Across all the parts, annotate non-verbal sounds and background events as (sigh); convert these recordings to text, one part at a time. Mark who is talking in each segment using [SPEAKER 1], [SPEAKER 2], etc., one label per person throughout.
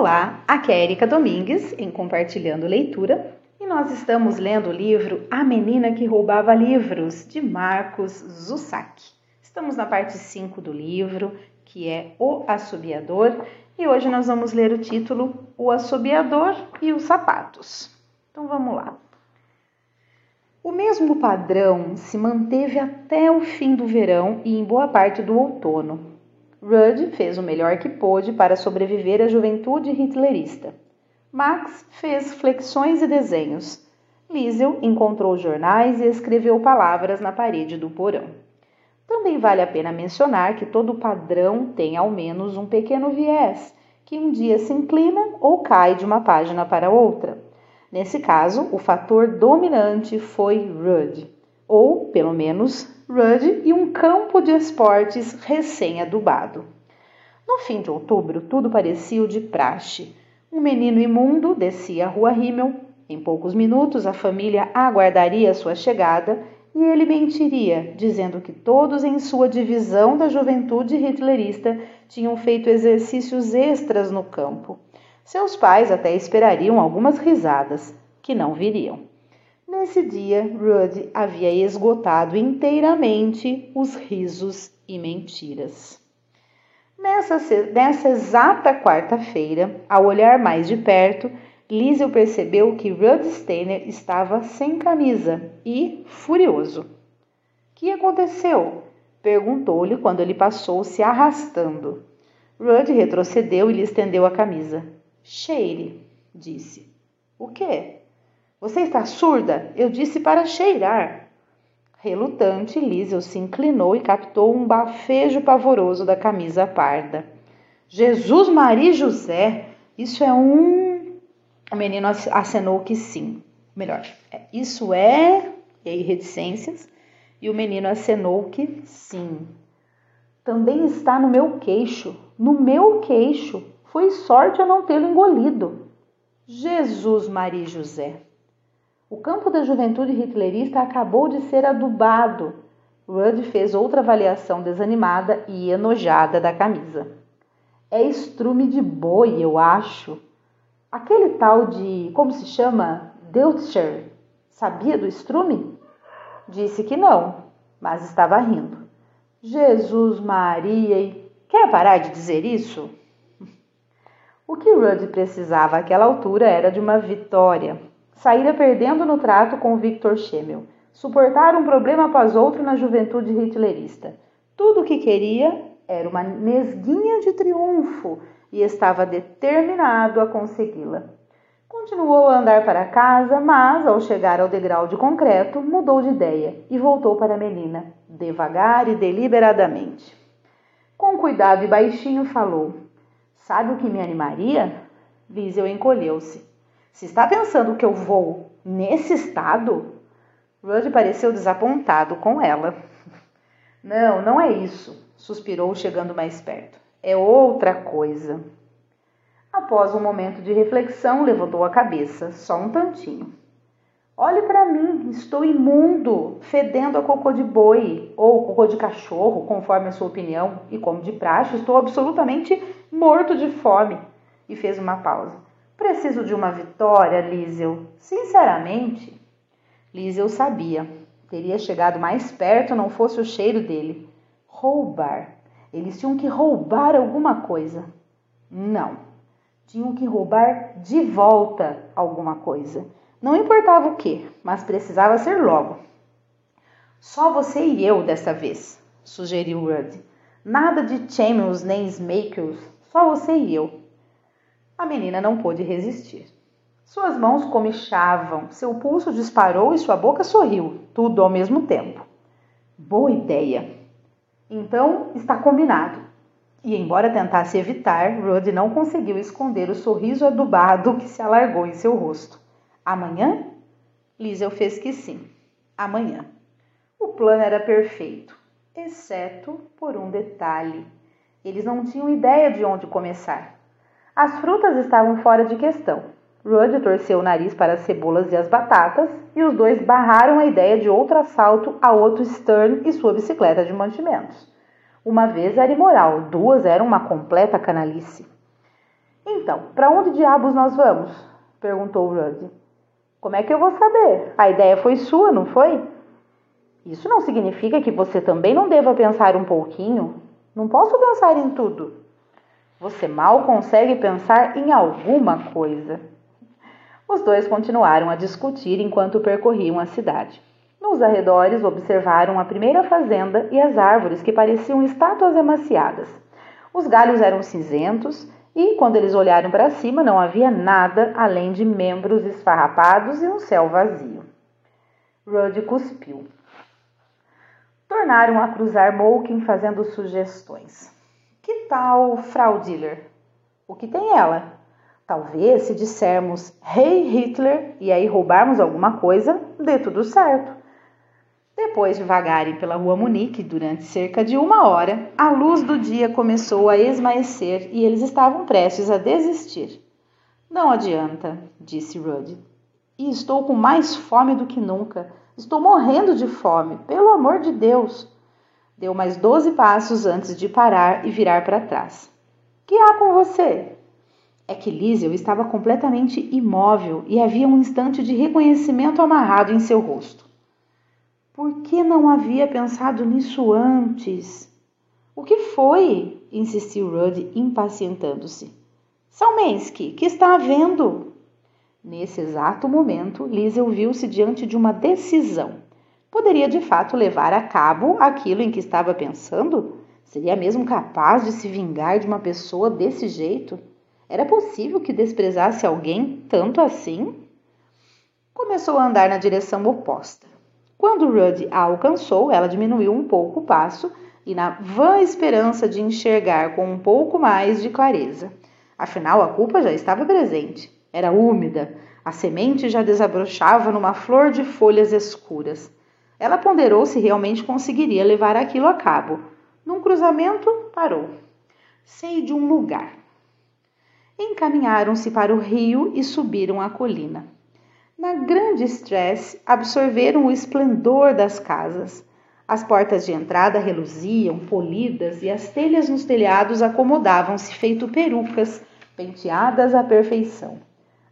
[SPEAKER 1] Olá, aqui é Erika Domingues em Compartilhando Leitura e nós estamos lendo o livro A Menina que Roubava Livros de Marcos Zussac. Estamos na parte 5 do livro, que é O Assobiador, e hoje nós vamos ler o título O Assobiador e os Sapatos. Então vamos lá. O mesmo padrão se manteve até o fim do verão e em boa parte do outono. Rudd fez o melhor que pôde para sobreviver à juventude hitlerista. Max fez flexões e desenhos. Liesel encontrou jornais e escreveu palavras na parede do porão. Também vale a pena mencionar que todo padrão tem ao menos um pequeno viés, que um dia se inclina ou cai de uma página para outra. Nesse caso, o fator dominante foi Rudd, ou, pelo menos, Rudd e um campo de esportes recém-adubado. No fim de outubro, tudo parecia o de praxe. Um menino imundo descia a rua Rimmel. Em poucos minutos, a família aguardaria sua chegada e ele mentiria, dizendo que todos em sua divisão da juventude hitlerista tinham feito exercícios extras no campo. Seus pais até esperariam algumas risadas, que não viriam. Nesse dia, Rudd havia esgotado inteiramente os risos e mentiras. Nessa, nessa exata quarta-feira, ao olhar mais de perto, Liesel percebeu que Rudd Steiner estava sem camisa e furioso. Que aconteceu? perguntou-lhe quando ele passou se arrastando. Rudd retrocedeu e lhe estendeu a camisa. Cheire, disse. O quê? Você está surda? Eu disse para cheirar. Relutante, Liesel se inclinou e captou um bafejo pavoroso da camisa parda. Jesus Maria José, isso é um. O menino acenou que sim. Melhor, é, isso é. E aí, reticências. E o menino acenou que sim. Também está no meu queixo. No meu queixo. Foi sorte eu não tê-lo engolido. Jesus Maria José. O campo da juventude hitlerista acabou de ser adubado. Rudd fez outra avaliação desanimada e enojada da camisa. É estrume de boi, eu acho. Aquele tal de, como se chama? Deutscher, sabia do estrume? Disse que não, mas estava rindo. Jesus Maria, quer parar de dizer isso? (laughs) O que Rudd precisava àquela altura era de uma vitória saíra perdendo no trato com Victor Schemmel. Suportar um problema após outro na juventude hitlerista. Tudo o que queria era uma nesguinha de triunfo e estava determinado a consegui-la. Continuou a andar para casa, mas, ao chegar ao degrau de concreto, mudou de ideia e voltou para a menina, devagar e deliberadamente. Com cuidado e baixinho falou: Sabe o que me animaria? Liesel encolheu-se. Se está pensando que eu vou nesse estado? Rudd pareceu desapontado com ela. (laughs) Não, não é isso, suspirou, chegando mais perto. É outra coisa. Após um momento de reflexão, levantou a cabeça, só um tantinho. Olhe para mim, estou imundo, fedendo a cocô de boi ou cocô de cachorro, conforme a sua opinião, e como de praxe, estou absolutamente morto de fome. E fez uma pausa. Preciso de uma vitória, Liesel. Sinceramente, Liesel sabia. Teria chegado mais perto não fosse o cheiro dele. Roubar. Eles tinham que roubar alguma coisa. Não. Tinham que roubar de volta alguma coisa. Não importava o que, mas precisava ser logo. Só você e eu dessa vez, sugeriu Rudd. Nada de Chambers nem Smakers, só você e eu. A menina não pôde resistir. Suas mãos comichavam, seu pulso disparou e sua boca sorriu, tudo ao mesmo tempo. Boa ideia! Então está combinado. E embora tentasse evitar, Rudd não conseguiu esconder o sorriso adubado que se alargou em seu rosto. Amanhã? Liesel fez que sim. Amanhã. O plano era perfeito, exceto por um detalhe. Eles não tinham ideia de onde começar. As frutas estavam fora de questão. Rudd torceu o nariz para as cebolas e as batatas e os dois barraram a ideia de outro assalto a Otto Stern e sua bicicleta de mantimentos. Uma vez era imoral, duas eram uma completa canalice. Então, para onde diabos nós vamos? perguntou Rudd. Como é que eu vou saber? A ideia foi sua, não foi? Isso não significa que você também não deva pensar um pouquinho. Não posso pensar em tudo. Você mal consegue pensar em alguma coisa. Os dois continuaram a discutir enquanto percorriam a cidade. Nos arredores observaram a primeira fazenda e as árvores que pareciam estátuas emaciadas. Os galhos eram cinzentos e, quando eles olharam para cima, não havia nada além de membros esfarrapados e um céu vazio. Rudd cuspiu. Tornaram a cruzar Moken fazendo sugestões. Que tal Frau Diller? O que tem ela? Talvez, se dissermos Hey Hitler e aí roubarmos alguma coisa, dê tudo certo. Depois de vagarem pela rua Munique durante cerca de uma hora, a luz do dia começou a esmaecer e eles estavam prestes a desistir. Não adianta, disse Rudd. E estou com mais fome do que nunca. Estou morrendo de fome, pelo amor de Deus. Deu mais doze passos antes de parar e virar para trás. Que há com você? É que Liesel estava completamente imóvel e havia um instante de reconhecimento amarrado em seu rosto. Por que não havia pensado nisso antes? O que foi? insistiu Rudd, impacientando-se. Salmensky, que está havendo? Nesse exato momento, Liesel viu-se diante de uma decisão. Poderia de fato levar a cabo aquilo em que estava pensando? Seria mesmo capaz de se vingar de uma pessoa desse jeito? Era possível que desprezasse alguém tanto assim? Começou a andar na direção oposta. Quando Rudd a alcançou, ela diminuiu um pouco o passo e, na vã esperança de enxergar com um pouco mais de clareza. Afinal, a culpa já estava presente. Era úmida, a semente já desabrochava numa flor de folhas escuras. Ela ponderou se realmente conseguiria levar aquilo a cabo. Num cruzamento, parou. Sei de um lugar. Encaminharam-se para o rio e subiram a colina. Na grande estresse, absorveram o esplendor das casas. As portas de entrada reluziam, polidas, e as telhas nos telhados acomodavam-se feito perucas, penteadas à perfeição.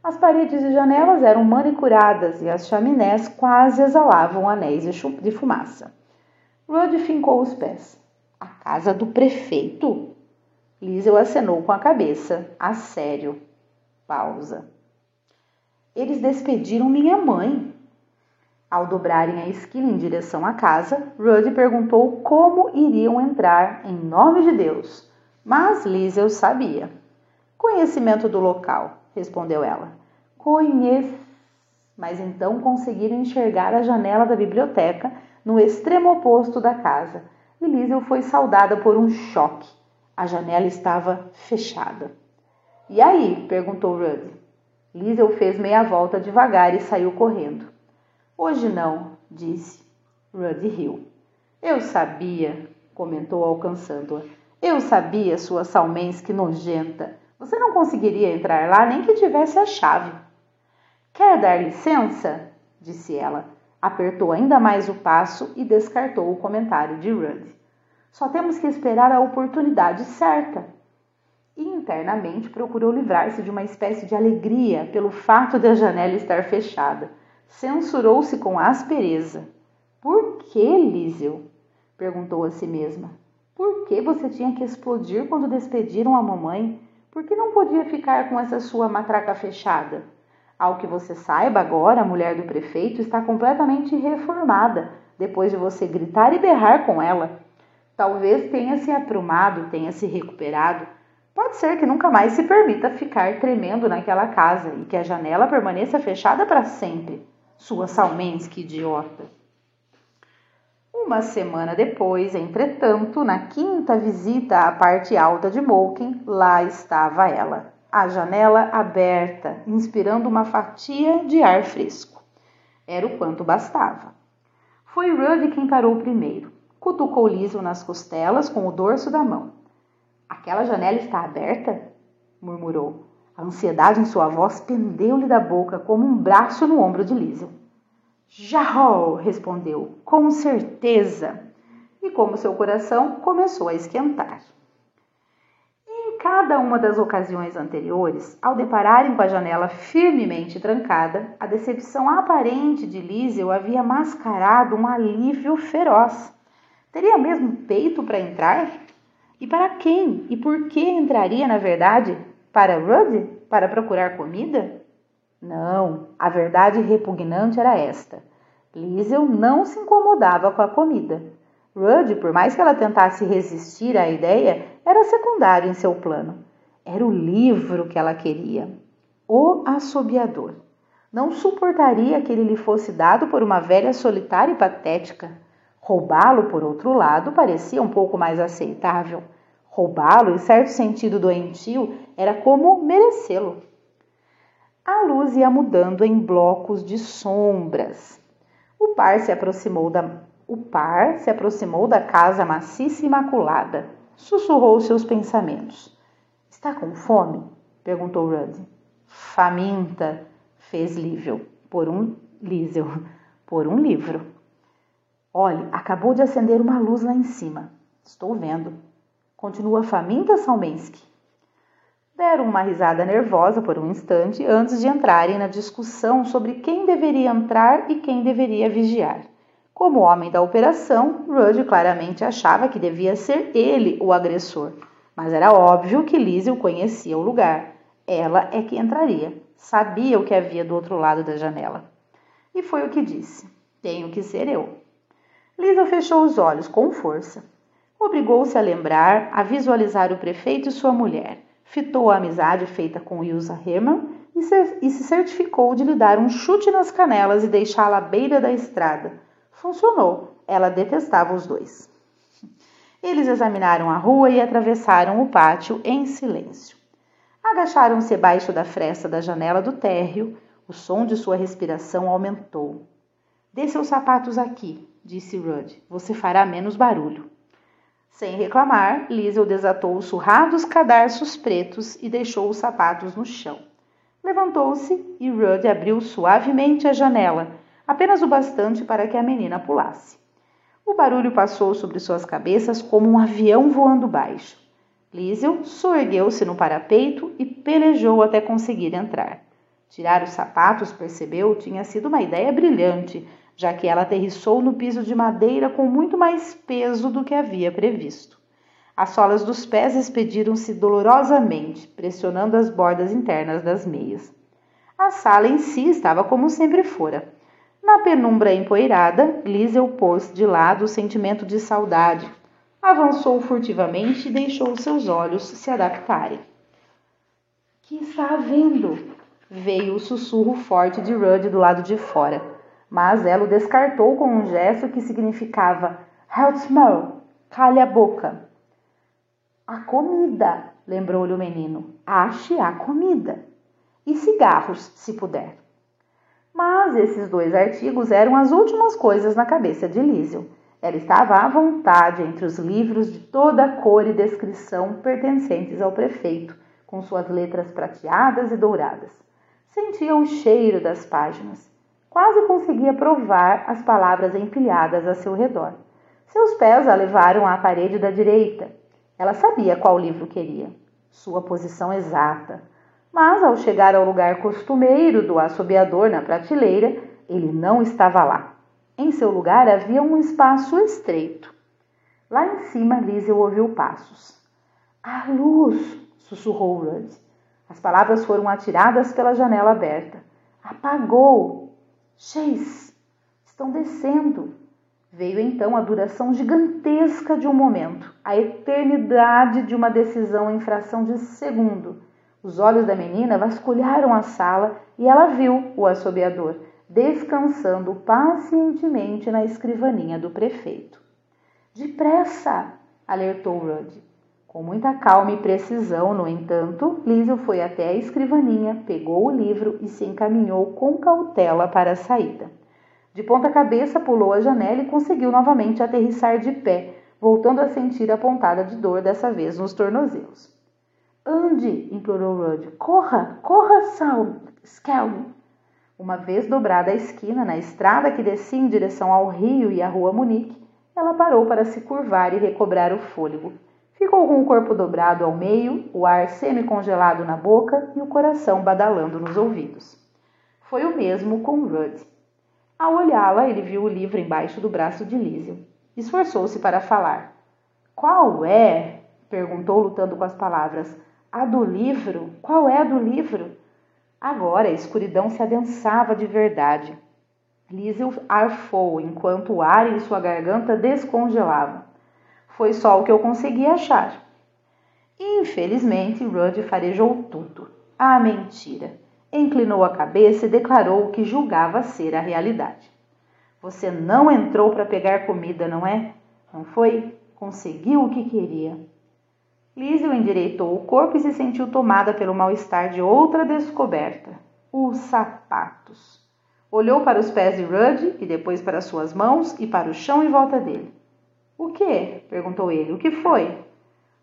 [SPEAKER 1] As paredes e janelas eram manicuradas e as chaminés quase exalavam anéis de fumaça. Rudd fincou os pés. A casa do prefeito? Liesel acenou com a cabeça. A sério. Pausa. Eles despediram minha mãe. Ao dobrarem a esquina em direção à casa, Rudd perguntou como iriam entrar em nome de Deus. Mas Liesel sabia. Conhecimento do local, respondeu ela. Conheço. Mas então conseguiram enxergar a janela da biblioteca no extremo oposto da casa. E foi saudada por um choque. A janela estava fechada. E aí? perguntou Rudd. Liesel fez meia volta devagar e saiu correndo. Hoje não, disse. Rudd riu. Eu sabia, comentou alcançando-a. Eu sabia, sua salmensque nojenta. Você não conseguiria entrar lá nem que tivesse a chave. Quer dar licença? disse ela. Apertou ainda mais o passo e descartou o comentário de Rudd. Só temos que esperar a oportunidade certa. E internamente procurou livrar-se de uma espécie de alegria pelo fato de a janela estar fechada. Censurou-se com aspereza. Por que, Lísio? perguntou a si mesma. Por que você tinha que explodir quando despediram a mamãe? Por que não podia ficar com essa sua matraca fechada? Ao que você saiba, agora a mulher do prefeito está completamente reformada, depois de você gritar e berrar com ela. Talvez tenha se aprumado, tenha se recuperado. Pode ser que nunca mais se permita ficar tremendo naquela casa e que a janela permaneça fechada para sempre. Sua Salmensky idiota. Uma semana depois, entretanto, na quinta visita à parte alta de Moken, lá estava ela, a janela aberta, inspirando uma fatia de ar fresco. Era o quanto bastava. Foi Rudd quem parou primeiro cutucou Liso nas costelas com o dorso da mão. Aquela janela está aberta? murmurou. A ansiedade em sua voz pendeu-lhe da boca como um braço no ombro de Liso. Jarro! respondeu, com certeza. E como seu coração começou a esquentar. Em cada uma das ocasiões anteriores, ao depararem com a janela firmemente trancada, a decepção aparente de Liesel havia mascarado um alívio feroz. Teria mesmo peito para entrar? E para quem? E por que entraria, na verdade? Para Rudd? Para procurar comida? Não, a verdade repugnante era esta. Liesel não se incomodava com a comida. Rudd, por mais que ela tentasse resistir à ideia, era secundário em seu plano. Era o livro que ela queria. O assobiador. Não suportaria que ele lhe fosse dado por uma velha solitária e patética. Roubá-lo, por outro lado, parecia um pouco mais aceitável. Roubá-lo, em certo sentido doentio, era como merecê-lo. A luz ia mudando em blocos de sombras. O par se aproximou da o par se aproximou da casa maciça e imaculada. Sussurrou seus pensamentos. Está com fome? perguntou Rudd. Faminta, fez Lível, por um por um livro. Olhe, acabou de acender uma luz lá em cima. Estou vendo. Continua faminta, Salmensky? Deram uma risada nervosa por um instante antes de entrarem na discussão sobre quem deveria entrar e quem deveria vigiar. Como homem da operação, Rudd claramente achava que devia ser ele o agressor, mas era óbvio que Liesel conhecia o lugar. Ela é que entraria, sabia o que havia do outro lado da janela. E foi o que disse: Tenho que ser eu. Liesel fechou os olhos com força. Obrigou-se a lembrar, a visualizar o prefeito e sua mulher. Fitou a amizade feita com Ilsa Hermann e se certificou de lhe dar um chute nas canelas e deixá-la à beira da estrada Funcionou. Ela detestava os dois. Eles examinaram a rua e atravessaram o pátio em silêncio. Agacharam-se abaixo da fresta da janela do térreo. O som de sua respiração aumentou. Dê seus sapatos aqui, disse Rudd. Você fará menos barulho. Sem reclamar, Liesel desatou os surrados cadarços pretos e deixou os sapatos no chão. Levantou-se e Rudd abriu suavemente a janela, apenas o bastante para que a menina pulasse. O barulho passou sobre suas cabeças como um avião voando baixo. Liesel soergueu-se no parapeito e pelejou até conseguir entrar. Tirar os sapatos, percebeu, tinha sido uma ideia brilhante, já que ela aterrissou no piso de madeira com muito mais peso do que havia previsto. As solas dos pés expediram-se dolorosamente, pressionando as bordas internas das meias. A sala em si estava como sempre fora. Na penumbra empoeirada, Liesel pôs de lado o sentimento de saudade. Avançou furtivamente e deixou seus olhos se adaptarem. Que está havendo? Veio o sussurro forte de Rudd do lado de fora, mas ela o descartou com um gesto que significava Heltsmell, calhe a boca. A comida, lembrou-lhe o menino. Ache a comida. E cigarros, se puder. Mas esses dois artigos eram as últimas coisas na cabeça de Lísio. Ela estava à vontade entre os livros de toda cor e descrição pertencentes ao prefeito, com suas letras prateadas e douradas. Sentia o cheiro das páginas. Quase conseguia provar as palavras empilhadas a seu redor. Seus pés a levaram à parede da direita. Ela sabia qual livro queria. Sua posição exata mas ao chegar ao lugar costumeiro do assobiador na prateleira, ele não estava lá. Em seu lugar havia um espaço estreito. Lá em cima, Liesel ouviu passos. A luz! sussurrou Rudd. As palavras foram atiradas pela janela aberta. Apagou! Chase! Estão descendo! Veio então a duração gigantesca de um momento, a eternidade de uma decisão em fração de segundo os olhos da menina vasculharam a sala e ela viu o assobiador descansando pacientemente na escrivaninha do prefeito. Depressa! alertou Rudd. Com muita calma e precisão, no entanto, Lísio foi até a escrivaninha, pegou o livro e se encaminhou com cautela para a saída. De ponta cabeça, pulou a janela e conseguiu novamente aterrissar de pé, voltando a sentir a pontada de dor, dessa vez nos tornozelos. Ande, implorou Rudd. Corra, corra, Sal, Skelly. Uma vez dobrada a esquina, na estrada que descia em direção ao rio e à rua Munique, ela parou para se curvar e recobrar o fôlego. Ficou com o corpo dobrado ao meio, o ar semi-congelado na boca e o coração badalando nos ouvidos. Foi o mesmo com Rudd. Ao olhá-la, ele viu o livro embaixo do braço de Lísio. Esforçou-se para falar. Qual é? perguntou, lutando com as palavras. A do livro? Qual é a do livro? Agora a escuridão se adensava de verdade. Lísio arfou enquanto o ar em sua garganta descongelava. Foi só o que eu consegui achar. Infelizmente, Rudd farejou tudo. Ah, mentira! Inclinou a cabeça e declarou o que julgava ser a realidade. Você não entrou para pegar comida, não é? Não foi? Conseguiu o que queria. Lísio endireitou o corpo e se sentiu tomada pelo mal-estar de outra descoberta: os sapatos. Olhou para os pés de Rudd e depois para suas mãos e para o chão em volta dele. O que? perguntou ele. O que foi?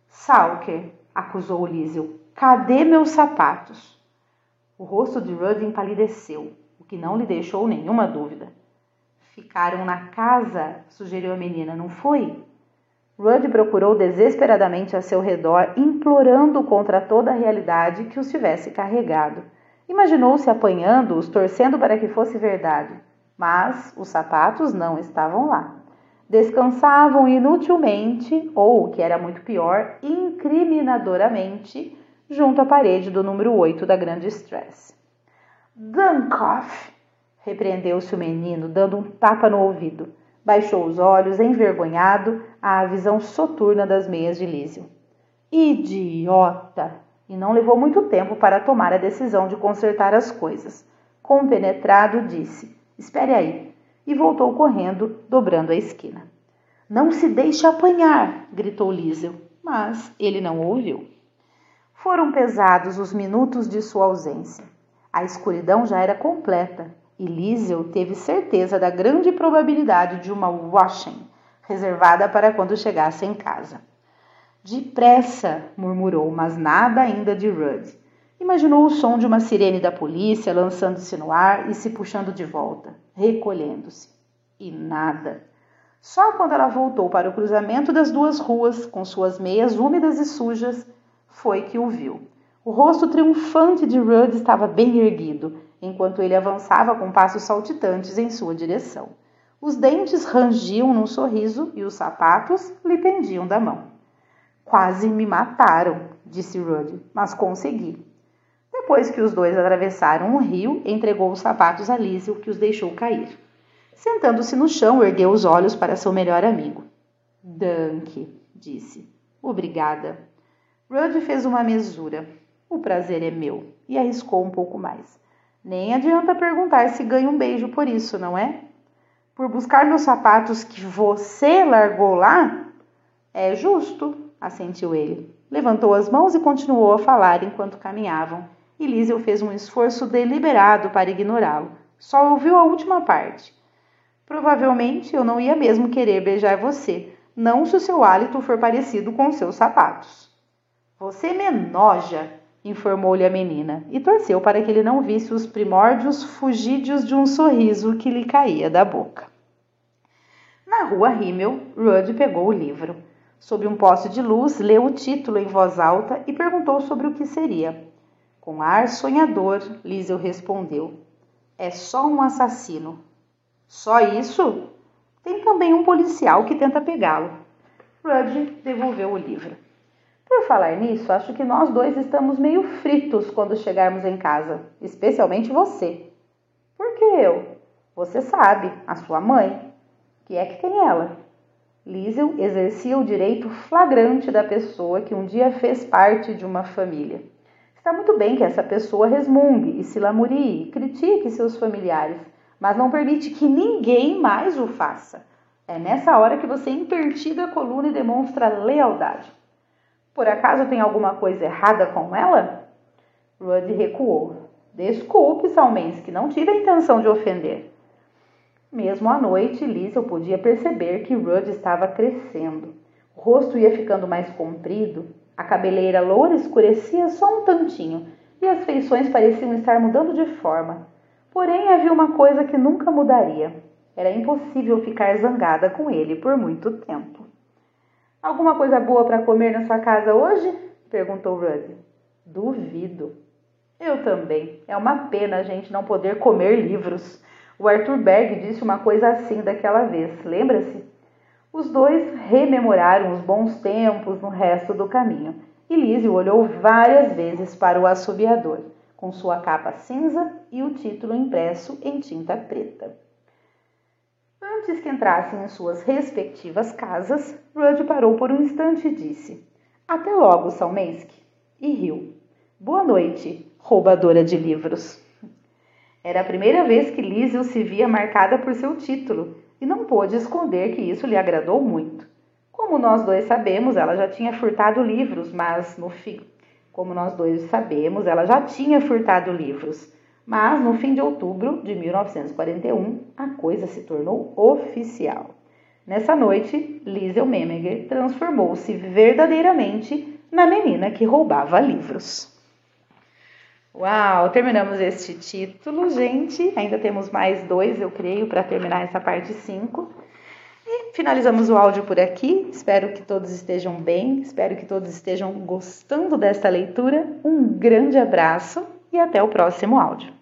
[SPEAKER 1] Salker, acusou Lísio. Cadê meus sapatos? O rosto de Rudd empalideceu, o que não lhe deixou nenhuma dúvida. Ficaram na casa, sugeriu a menina, não foi? Rudd procurou desesperadamente a seu redor, implorando contra toda a realidade que os tivesse carregado. Imaginou-se apanhando-os, torcendo para que fosse verdade. Mas os sapatos não estavam lá. Descansavam inutilmente, ou, o que era muito pior, incriminadoramente, junto à parede do número 8 da grande Stress. Dankoff! repreendeu-se o menino, dando um tapa no ouvido. Baixou os olhos, envergonhado, à visão soturna das meias de Lísio. Idiota! E não levou muito tempo para tomar a decisão de consertar as coisas. Compenetrado, disse: Espere aí. E voltou correndo, dobrando a esquina. Não se deixe apanhar! gritou Lísio, mas ele não ouviu. Foram pesados os minutos de sua ausência. A escuridão já era completa e Liesel teve certeza da grande probabilidade de uma washing, reservada para quando chegasse em casa. Depressa, murmurou, mas nada ainda de Rudd. Imaginou o som de uma sirene da polícia lançando-se no ar e se puxando de volta, recolhendo-se. E nada. Só quando ela voltou para o cruzamento das duas ruas, com suas meias úmidas e sujas, foi que o viu. O rosto triunfante de Rudd estava bem erguido, enquanto ele avançava com passos saltitantes em sua direção. Os dentes rangiam num sorriso e os sapatos lhe pendiam da mão. Quase me mataram, disse Rudd, mas consegui. Depois que os dois atravessaram um rio, entregou os sapatos a Lísio, que os deixou cair. Sentando-se no chão, ergueu os olhos para seu melhor amigo. Dunk, disse. Obrigada. Rudd fez uma mesura. O prazer é meu. E arriscou um pouco mais. Nem adianta perguntar se ganha um beijo por isso, não é? Por buscar meus sapatos que você largou lá? É justo, assentiu ele. Levantou as mãos e continuou a falar enquanto caminhavam. E Liesel fez um esforço deliberado para ignorá-lo. Só ouviu a última parte. Provavelmente eu não ia mesmo querer beijar você, não se o seu hálito for parecido com seus sapatos. Você me enoja, informou-lhe a menina, e torceu para que ele não visse os primórdios fugídios de um sorriso que lhe caía da boca. Na rua Rimmel, Rudd pegou o livro. Sob um poste de luz, leu o título em voz alta e perguntou sobre o que seria. Com ar sonhador, Liesel respondeu: É só um assassino. Só isso? Tem também um policial que tenta pegá-lo. Rudd devolveu o livro. Por falar nisso, acho que nós dois estamos meio fritos quando chegarmos em casa, especialmente você. Por que eu? Você sabe, a sua mãe. Que é que tem ela? Liesel exercia o direito flagrante da pessoa que um dia fez parte de uma família. Está muito bem que essa pessoa resmungue e se lamurie, critique seus familiares, mas não permite que ninguém mais o faça. É nessa hora que você impertiga a coluna e demonstra lealdade. Por acaso tem alguma coisa errada com ela? Rudd recuou. Desculpe, Salmensky, não tive a intenção de ofender. Mesmo à noite, Liesel podia perceber que Rudd estava crescendo. O rosto ia ficando mais comprido, a cabeleira loura escurecia só um tantinho e as feições pareciam estar mudando de forma. Porém, havia uma coisa que nunca mudaria. Era impossível ficar zangada com ele por muito tempo. Alguma coisa boa para comer na sua casa hoje? perguntou Rudy. Duvido. Eu também. É uma pena a gente não poder comer livros. O Arthur Berg disse uma coisa assim daquela vez, lembra-se? Os dois rememoraram os bons tempos no resto do caminho e Lizzie olhou várias vezes para o assobiador, com sua capa cinza e o título impresso em tinta preta. Antes que entrassem em suas respectivas casas, Rudd parou por um instante e disse: Até logo, Salmensky. E riu. Boa noite, roubadora de livros. Era a primeira vez que Liesel se via marcada por seu título e não pôde esconder que isso lhe agradou muito. Como nós dois sabemos, ela já tinha furtado livros, mas no fim, como nós dois sabemos, ela já tinha furtado livros. Mas no fim de outubro de 1941, a coisa se tornou oficial. Nessa noite, Liesel Memmeger transformou-se verdadeiramente na menina que roubava livros. Uau, terminamos este título, gente. Ainda temos mais dois, eu creio, para terminar essa parte 5. E finalizamos o áudio por aqui. Espero que todos estejam bem, espero que todos estejam gostando desta leitura. Um grande abraço e até o próximo áudio.